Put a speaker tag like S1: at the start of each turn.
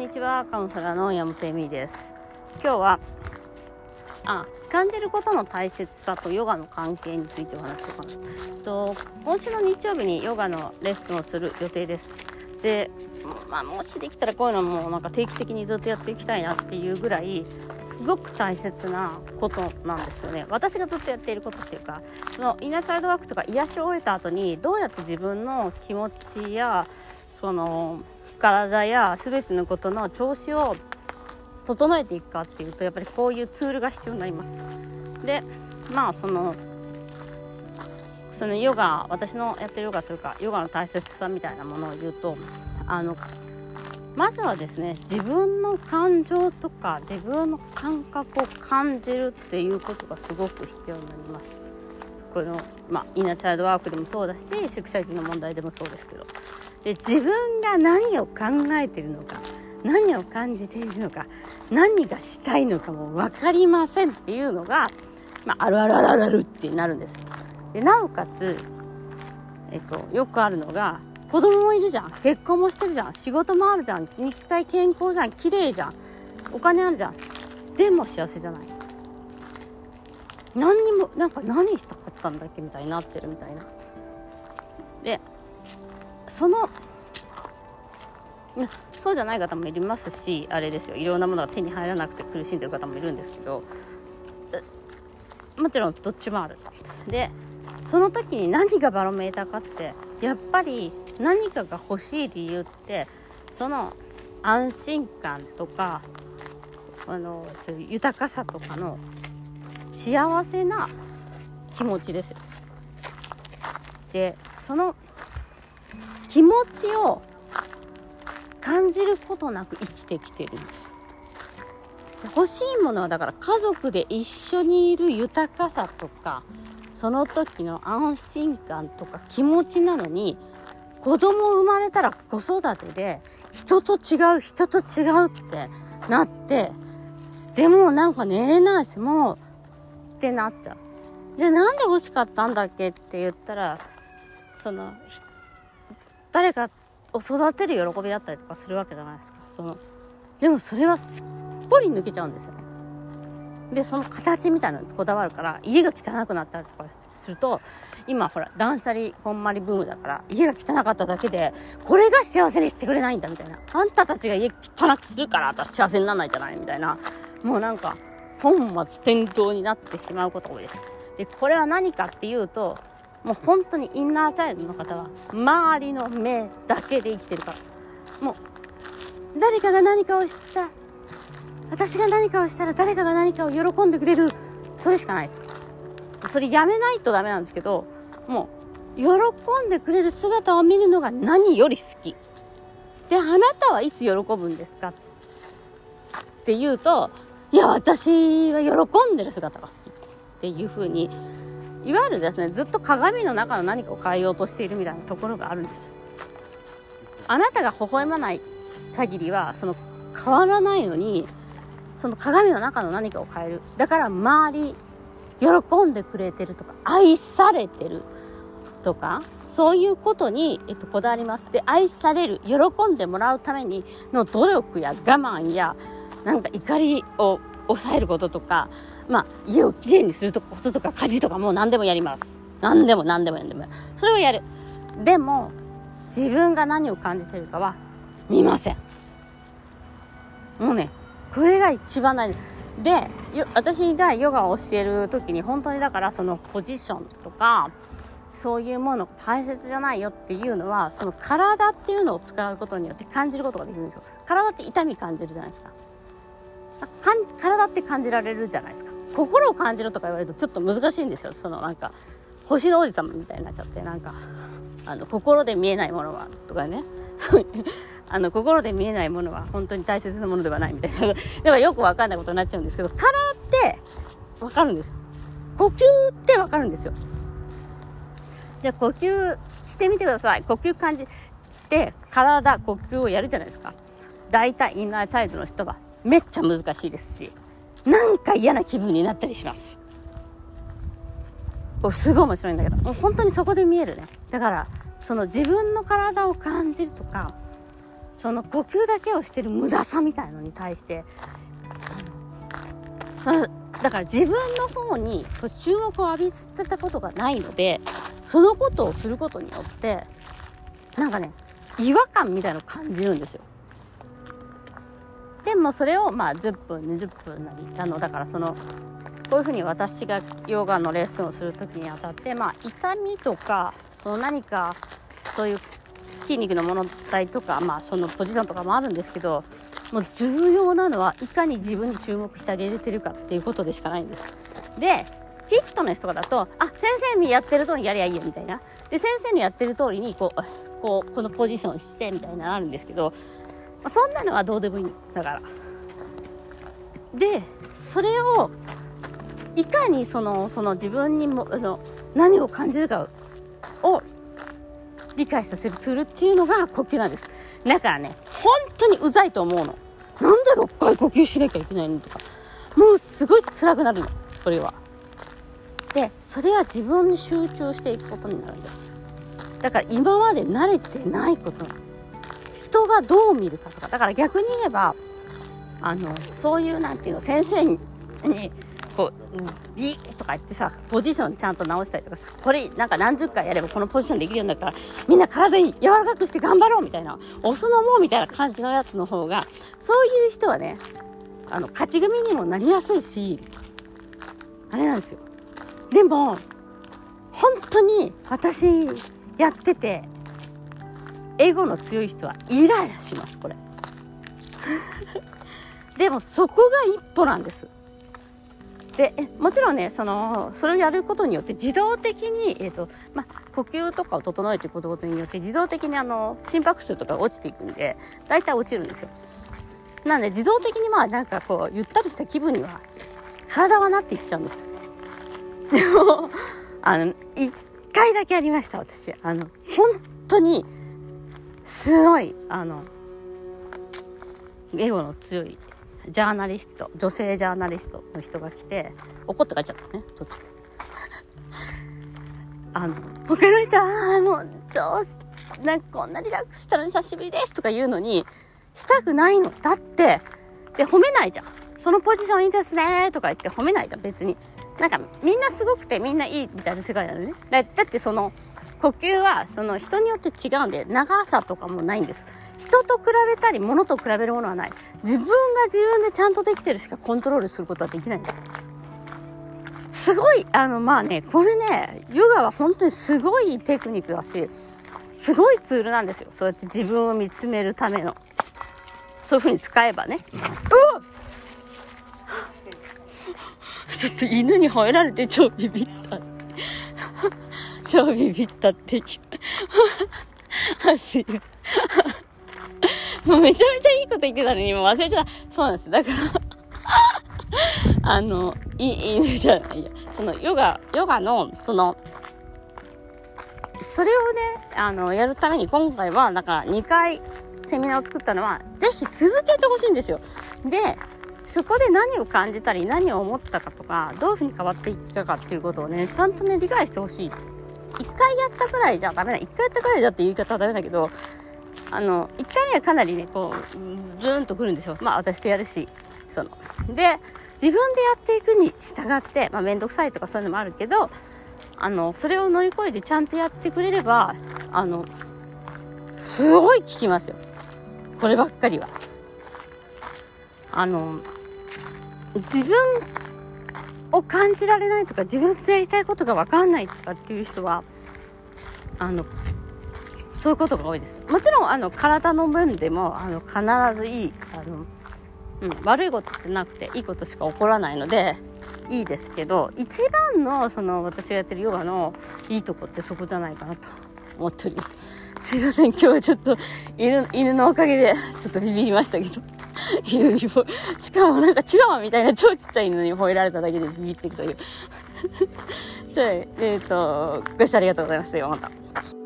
S1: にちはカウンセラーの山本恵美です。今日はあ感じることの大切さとヨガの関係についてお話ししようかな。と今週の日曜日にヨガのレッスンをする予定です。でまあ、もしできたらこういうのもなんか定期的にずっとやっていきたいなっていうぐらいすごく大切なことなんですよね。私がずっとやっていることっていうかそのイナチャイルドワークとか癒しを終えた後にどうやって自分の気持ちやその体や全てのことの調子を整えていくかっていうとやっぱりこういうツールが必要になります。でまあそのそのヨガ私のやってるヨガというかヨガの大切さみたいなものを言うとあのまずはですね自分の感情とか自分の感覚を感じるっていうことがすごく必要になります。この、まあ、イナーチャイルドワークでもそうだしセクシャリティの問題でもそうですけど。で自分が何を考えてるのか何を感じているのか何がしたいのかも分かりませんっていうのが、まあ、あるあるあるあるあるってなるんです。でなおかつ、えっと、よくあるのが子供もいるじゃん。結婚もしてるじゃん。仕事もあるじゃん。肉体健康じゃん。綺麗じゃん。お金あるじゃん。でも幸せじゃない。何にもなんか何したかったんだっけみたいになってるみたいな。でそのそうじゃない方もいますしあれですよ。いろんなものが手に入らなくて苦しんでる方もいるんですけど。もちろんどっちもある。でその時に何がバロメーターかってやっぱり何かが欲しい理由ってその安心感とかあの豊かさとかの幸せな気持ちですよ。でその気持ちを感じることなく生きてきてるんです。欲しいものはだから家族で一緒にいる豊かさとかその時の安心感とか気持ちなのに子供生まれたら子育てで人と違う人と違うってなってでもなんか寝れないしもうってなっちゃう。でなんで欲しかったんだっけって言ったらその誰かを育てる喜びだったりとかするわけじゃないですか。そのでもそれはすっぽり抜けちゃうんですよね。でその形みたいなのこだわるから家が汚くなったりとかすると今ほら断捨離こんまりブームだから家が汚かっただけでこれが幸せにしてくれないんだみたいな。あんたたちが家汚くするから私幸せにならないじゃないみたいな。もうなんか本末転倒になってしまうことが多いです。でこれは何かっていうともう本当にインナーチャイルドの方は周りの目だけで生きてるから。もう誰かが何かをした私が何かをしたら誰かが何かを喜んでくれるそれしかないです。それやめないとダメなんですけどもう喜んでくれる姿を見るのが何より好き。であなたはいつ喜ぶんですかって言うといや私は喜んでる姿が好きっていうふうにいわゆるですねずっと鏡の中の何かを変えようとしているみたいなところがあるんです。あなたが微笑まない限りはその変わらないのにその鏡の中の何かを変える。だから周り喜んでくれてるとか愛されてるとかそういうことに、えっと、こだわりますで愛される喜んでもらうためにの努力や我慢やなんか怒りを抑えることとかまあ、家をきれいにすることとか家事とかもう何でもやります。何でも何でも何でも。それをやる。でも、自分が何を感じてるかは見ません。もうね、これが一番大事。で、私がヨガを教える時に本当にだからそのポジションとか、そういうもの大切じゃないよっていうのは、その体っていうのを使うことによって感じることができるんですよ。体って痛み感じるじゃないですか。かん体って感じられるじゃないですか。心を感じるとか言われるとちょっと難しいんですよ。そのなんか星の王子様みたいになっちゃってなんかあの心で見えないものはとかね。そういうあの心で見えないものは本当に大切なものではないみたいな。だからよくわかんないことになっちゃうんですけど体ってわかるんですよ。呼吸ってわかるんですよ。じゃあ呼吸してみてください。呼吸感じて体呼吸をやるじゃないですか。大体インナーチャイルドの人はめっちゃ難しいですしなんか嫌な気分になったりしますすごい面白いんだけどもう本当にそこで見えるねだからその自分の体を感じるとかその呼吸だけをしてる無駄さみたいのに対してそのだから自分の方に注目を浴びせたことがないのでそのことをすることによってなんかね違和感みたいのを感じるんですよ。でもそれをまあ10分20分なりあのだからそのこういうふうに私がヨガのレッスンをする時にあたってまあ痛みとかその何かそういう筋肉の問題とかまあそのポジションとかもあるんですけどもう重要なのはいかに自分に注目してあげれてるかっていうことでしかないんです。でフィットネスとかだとあ先生にやってる通りやりゃいいよみたいなで先生のやってる通りにこうこうこのポジションしてみたいなのあるんですけど、あ、そんなのはどうでもいいだから。でそれをいかにそのその自分にもあの何を感じるかを理解させるツールっていうのが呼吸なんです。だからね本当にうざいと思うの。なんで6回呼吸しなきゃいけないのとか。もうすごい辛くなるの。それは。でそれは自分に集中していくことになるんです。だから今まで慣れてないこと。人がどう見るかとかだから逆に言えばあのそういうなんていうの先生にこうギーとか言ってさポジションちゃんと直したりとかさこれなんか何十回やればこのポジションできるようになったらみんな体に柔らかくして頑張ろうみたいな押すのもみたいな感じのやつの方がそういう人はねあの勝ち組にもなりやすいしあれなんですよ。でも本当に私やっててエゴの強い人はイライラしますこれ。でもそこが一歩なんです。でもちろんねそのそれをやることによって自動的に、えーとま呼吸とかを整えていくことによって自動的にあの心拍数とかが落ちていくんで大体落ちるんですよ。なので自動的にまあなんかこうゆったりした気分には体はなっていっちゃうんです。でもあの一回だけありました私。あの本当にすごいあのエゴの強いジャーナリスト女性ジャーナリストの人が来て怒って帰っちゃったね途中で。あの他の人はあの上司なんかこんなリラックスしたの久しぶりですとか言うのにしたくないの。だってで褒めないじゃん。そのポジションいいですねとか言って褒めないじゃん別に。なんかみんなすごくてみんないいみたいな世界なのね。だってその呼吸はその人によって違うんで長さとかもないんです。人と比べたり物と比べるものはない。自分が自分でちゃんとできてるしかコントロールすることはできないんです。すごいあのまあねこれねヨガは本当にすごいテクニックだしすごいツールなんですよ。そうやって自分を見つめるための。そういう風に使えばね。うちょっと犬に吠えられて超ビビった超ビビったっていう 走るもうめちゃめちゃいいこと言ってたのに、もう忘れちゃった。そうなんです。だから あの、いい、いいじゃないや。その、ヨガ、ヨガの、その、それをね、あの、やるために今回は、だから2回セミナーを作ったのは、ぜひ続けてほしいんですよ。で、そこで何を感じたり、何を思ったかとか、どういうふうに変わっていったかっていうことをね、ちゃんとね、理解してほしい。一回やったくらいじゃダメだ。一回やったくらいじゃって言い方はダメだけど、あの1回目はかなりねこうズーンとくるんですよ。まあ私とやるしその。で自分でやっていくに従ってまあ面倒くさいとかそういうのもあるけどあのそれを乗り越えてちゃんとやってくれればあのすごい効きますよ。こればっかりは。あの自分を感じられないとか自分でやりたいことが分かんないとかっていう人はあのそういうことが多いです。もちろんあの体の分でもあの必ずいいあの、うん、悪いことってなくていいことしか起こらないのでいいですけど一番のその私がやってるヨガのいいとこってそこじゃないかなと思っておりますすいません今日はちょっと犬犬のおかげでちょっとビビりましたけど。犬にもしかもなんかチワワみたいな超ちっちゃい犬に吠えられただけでビビってるという。ちょいえっ、ー、とご視聴ありがとうございましたまた。